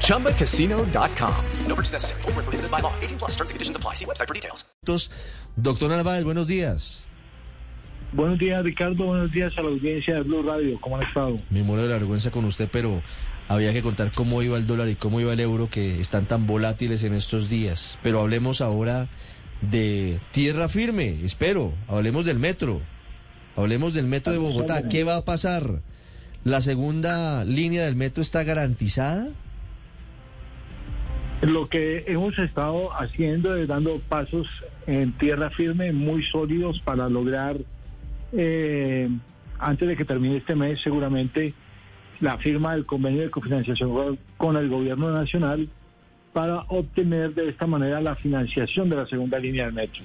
ChumbaCasino.com. No purchase necessary. Full prohibited by law. 18 plus terms and conditions apply. See website for details. Doctor Narváez, buenos días. Buenos días, Ricardo. Buenos días a la audiencia de Blue Radio. ¿Cómo han estado? Me muero de la vergüenza con usted, pero había que contar cómo iba el dólar y cómo iba el euro, que están tan volátiles en estos días. Pero hablemos ahora de tierra firme, espero. Hablemos del metro. Hablemos del metro de Bogotá. ¿Qué va a pasar? ¿La segunda línea del metro está garantizada? Lo que hemos estado haciendo es dando pasos en tierra firme muy sólidos para lograr, eh, antes de que termine este mes, seguramente la firma del convenio de cofinanciación con el gobierno nacional para obtener de esta manera la financiación de la segunda línea del metro.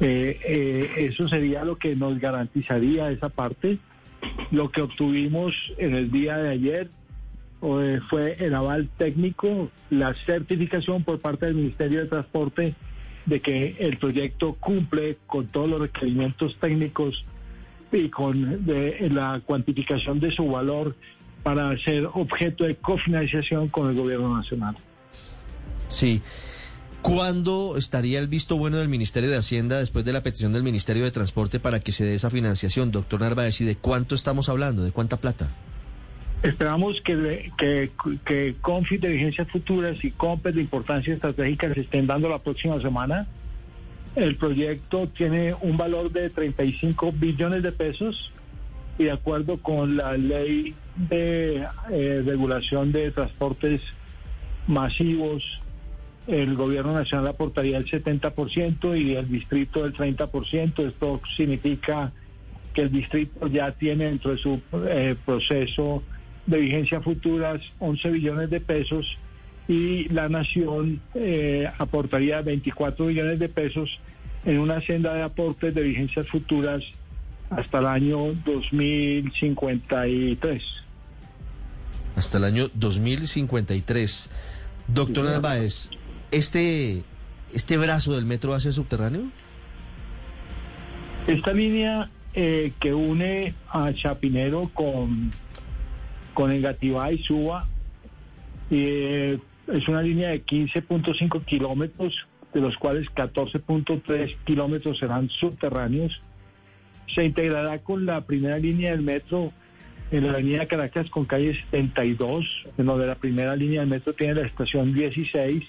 Eh, eh, eso sería lo que nos garantizaría esa parte. Lo que obtuvimos en el día de ayer eh, fue el aval técnico, la certificación por parte del Ministerio de Transporte de que el proyecto cumple con todos los requerimientos técnicos y con la cuantificación de su valor para ser objeto de cofinanciación con el gobierno nacional. Sí. ¿Cuándo estaría el visto bueno del Ministerio de Hacienda después de la petición del Ministerio de Transporte para que se dé esa financiación? Doctor Narváez, ¿y de cuánto estamos hablando? ¿De cuánta plata? Esperamos que, que, de Vigencias Futuras y COMPES de Importancia Estratégica se estén dando la próxima semana. El proyecto tiene un valor de 35 billones de pesos y de acuerdo con la ley de eh, regulación de transportes masivos, el gobierno nacional aportaría el 70% y el distrito el 30%. Esto significa que el distrito ya tiene dentro de su eh, proceso de vigencia futuras 11 billones de pesos y la nación eh, aportaría 24 billones de pesos en una senda de aportes de vigencias futuras hasta el año 2053. Hasta el año 2053. Doctor Narváez, ¿este, ¿este brazo del metro va a ser subterráneo? Esta línea eh, que une a Chapinero con, con Engativá y Suba eh, es una línea de 15.5 kilómetros, de los cuales 14.3 kilómetros serán subterráneos. Se integrará con la primera línea del metro en la avenida Caracas con calle 72, en donde la primera línea del metro tiene la estación 16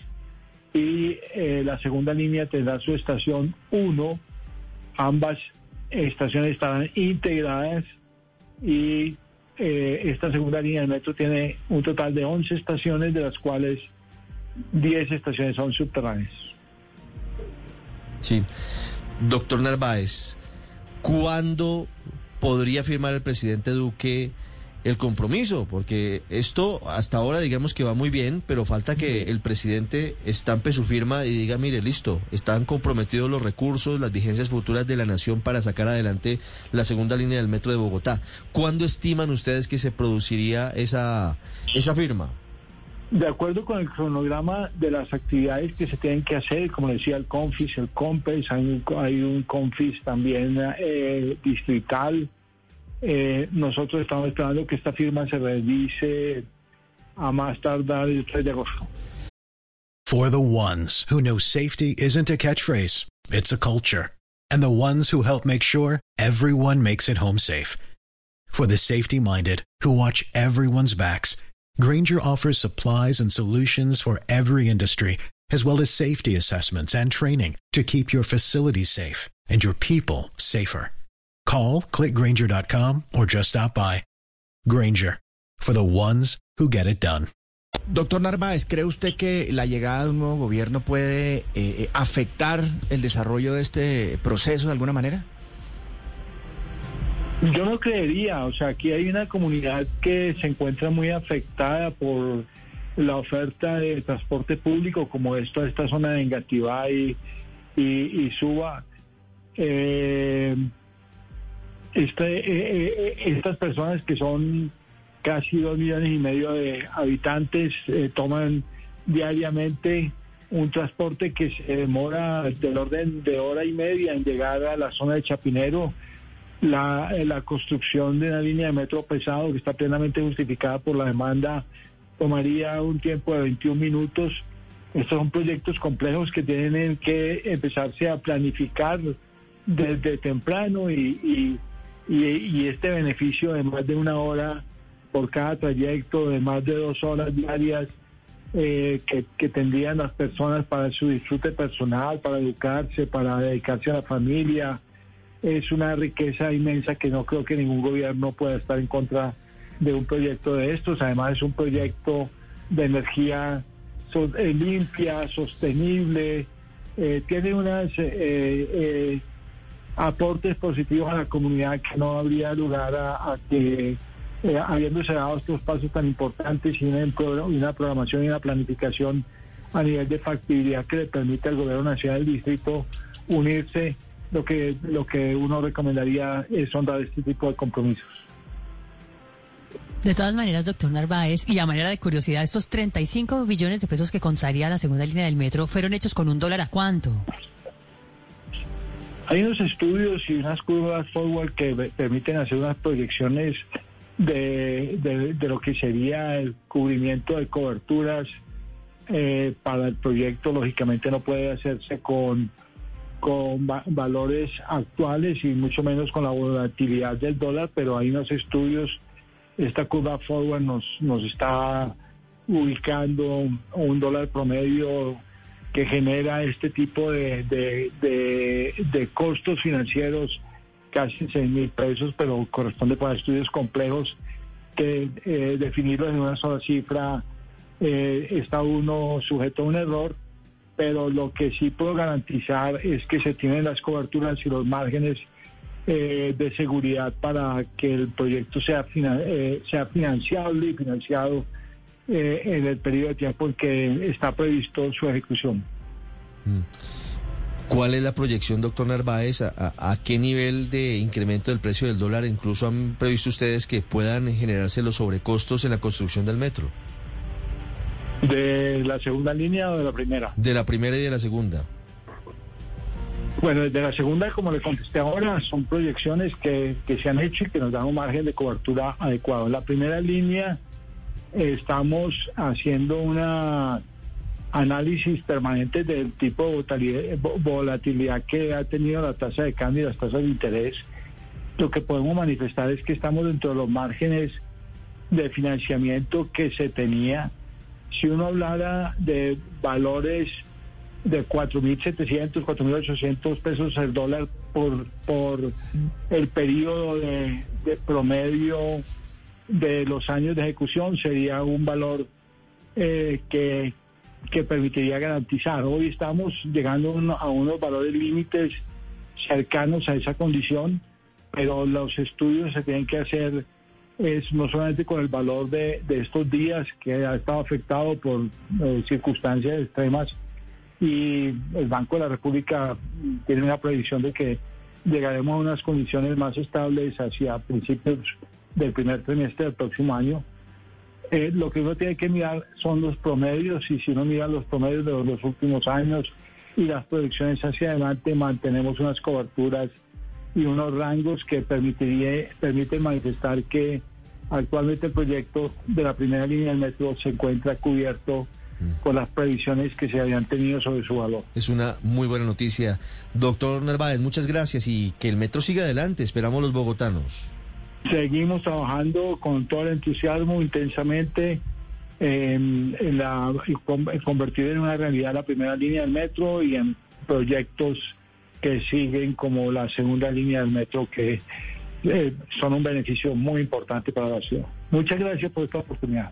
y eh, la segunda línea tendrá su estación 1. Ambas estaciones estarán integradas y eh, esta segunda línea del metro tiene un total de 11 estaciones, de las cuales 10 estaciones son subterráneas. Sí. Doctor Narváez, ¿cuándo podría firmar el presidente Duque el compromiso, porque esto hasta ahora digamos que va muy bien, pero falta que el presidente estampe su firma y diga, mire, listo, están comprometidos los recursos, las vigencias futuras de la nación para sacar adelante la segunda línea del metro de Bogotá. ¿Cuándo estiman ustedes que se produciría esa, esa firma? De acuerdo con el cronograma de las actividades que se tienen que hacer, como decía el CONFIS, el COMPES, hay un, hay un CONFIS también eh, distrital, eh, nosotros estamos esperando que esta firma se a más tardar el 3 de agosto. For the ones who know safety isn't a catchphrase, it's a culture. And the ones who help make sure everyone makes it home safe. For the safety minded who watch everyone's backs, Granger offers supplies and solutions for every industry, as well as safety assessments and training to keep your facilities safe and your people safer. Call clickgranger.com or just stop by. Granger for the ones who get it done. Doctor Narváez, ¿cree usted que la llegada de un nuevo gobierno puede eh, eh, afectar el desarrollo de este proceso de alguna manera? Yo no creería, o sea, aquí hay una comunidad que se encuentra muy afectada por la oferta de transporte público, como esto, esta zona de Engativá y, y, y suba. Eh, este, eh, eh, estas personas que son casi dos millones y medio de habitantes eh, toman diariamente un transporte que se demora del orden de hora y media en llegar a la zona de Chapinero. La, eh, la construcción de una línea de metro pesado que está plenamente justificada por la demanda tomaría un tiempo de 21 minutos. Estos son proyectos complejos que tienen que empezarse a planificar desde temprano y, y, y, y este beneficio de más de una hora por cada trayecto, de más de dos horas diarias, eh, que, tendrían las personas para su disfrute personal, para educarse, para dedicarse a la familia. Es una riqueza inmensa que no creo que ningún gobierno pueda estar en contra de un proyecto de estos. Además es un proyecto de energía eh, limpia, sostenible, eh, tiene unas eh, eh, aportes positivos a la comunidad que no habría lugar a, que, eh, habiéndose dado estos pasos tan importantes y una programación y una planificación a nivel de factibilidad que le permite al gobierno nacional del distrito unirse, lo que, lo que uno recomendaría es honrar este tipo de compromisos. De todas maneras, doctor Narváez, y a manera de curiosidad, estos 35 billones de pesos que contaría la segunda línea del metro fueron hechos con un dólar a cuánto? Hay unos estudios y unas curvas forward que permiten hacer unas proyecciones de, de- lo que sería el cubrimiento de coberturas eh, para el proyecto. Lógicamente no puede hacerse con, con va- valores actuales y mucho menos con la volatilidad del dólar, pero hay unos estudios. Esta curva forward nos, nos está ubicando un dólar promedio que genera este tipo de, de, de- costos financieros, casi 6 mil pesos, pero corresponde para estudios complejos que eh, definirlo en una sola cifra eh, está uno sujeto a un error, pero lo que sí puedo garantizar es que se tienen las coberturas y los márgenes eh, de seguridad para que el proyecto sea, eh, sea financiable y financiado eh, en el periodo de tiempo en que está previsto su ejecución. ¿Cuál es la proyección, doctor Narváez? ¿A, a- qué nivel de incremento del precio del dólar incluso han previsto ustedes que puedan generarse los sobrecostos en la construcción del metro? ¿De la segunda línea o de la primera? De la primera y de la segunda. Bueno, desde la segunda, como le contesté ahora, son proyecciones que, que se han hecho y que nos dan un margen de cobertura adecuado. En la primera línea estamos haciendo una análisis permanente del tipo de volatilidad, vo- volatilidad que ha tenido la tasa de cambio y las tasas de interés. Lo que podemos manifestar es que estamos dentro de los márgenes de financiamiento que se tenía. Si uno hablara de valores de 4.700, 4.800 pesos el dólar por, por el periodo de promedio de los años de ejecución sería un valor eh, que, que permitiría garantizar. Hoy estamos llegando a unos valores límites cercanos a esa condición, pero los estudios se tienen que hacer es no solamente con el valor de, de estos días que ha estado afectado por eh, circunstancias extremas y el Banco de la República tiene una previsión de que llegaremos a unas condiciones más estables hacia principios del primer trimestre del próximo año. Eh, lo que uno tiene que mirar son los promedios y si uno mira los promedios de los últimos años y las proyecciones hacia adelante, mantenemos unas coberturas y unos rangos que permitiría, permiten manifestar que actualmente el proyecto de la primera línea del metro se encuentra cubierto con las previsiones que se habían tenido sobre su valor. Es una muy buena noticia. Doctor Narváez, muchas gracias y que el metro siga adelante. Esperamos los bogotanos. Seguimos trabajando con todo el entusiasmo, intensamente, en, la, en convertir en una realidad la primera línea del metro y en proyectos que siguen como la segunda línea del metro que eh, son un beneficio muy importante para la ciudad. Muchas gracias por esta oportunidad.